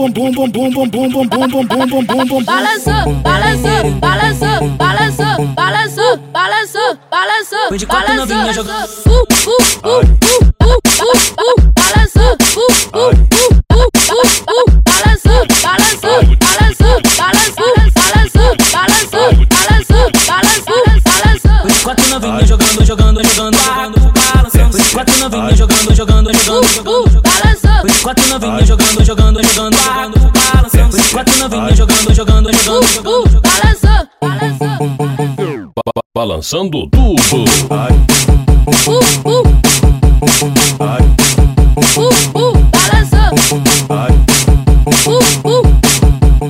bum bum bum bum bum bum bum bum bum bum bum bum bum balançou, balançou, balançou, balançou, balançou, balançou, balançou, balançou, uh, uh, uh, uh, uh, uh, uh, balançou, uh, uh, uh, uh, uh, uh, balançou, balançou, balançou, balançou, balançou, balançou, balançou, balançou, balançou. Quatro novinhas jogando, jogando, jogando, jogando. Quatro novinhas jogando, jogando, jogando, jogando. De quatro novinhas jogando, jogando, jogando, jogando. Foi de quatro novinhas jogando, jogando, jogando, jogando. uh, balançou, balançou, Ba- ba- Balançando tudo. uh, uh, uh, uh, uh, uh,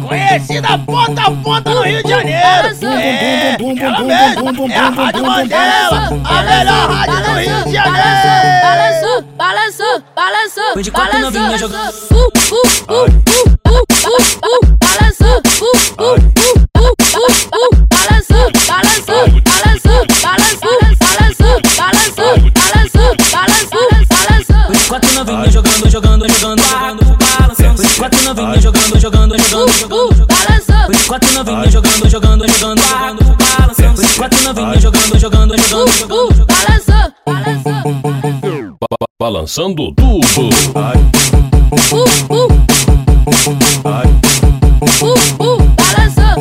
Conhecida ponta a ponta no Rio de Janeiro. É, ela mesma, é a Rádio Mandela, a melhor rádio do Rio de Janeiro. Balançou, Foi de quatro balançou, novinhas jogando. uh, uh, uh, uh, uh, uh, uh, balançou, uh, uh, uh, uh, uh, uh, balançou, balançou, balançou, balançou, balançou, balançou, balançou, balançou, balançou. Foi de quatro novinhas jogando, jogando, jogando, jogando. Foi de quatro novinhas jogando, jogando, jogando, jogando. Balançou, Foi de quatro novinhas jogando, jogando, jogando, jogando. Foi de quatro novinhas jogando, jogando, jogando, jogando. balançou, balançou, Ba- ba- balançando tudo. Ai. Uh, balançando.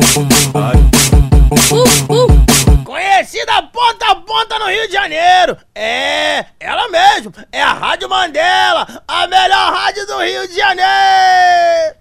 Conhecida ponta a ponta no Rio de Janeiro. É, ela mesmo. É a Rádio Mandela, a melhor rádio do Rio de Janeiro.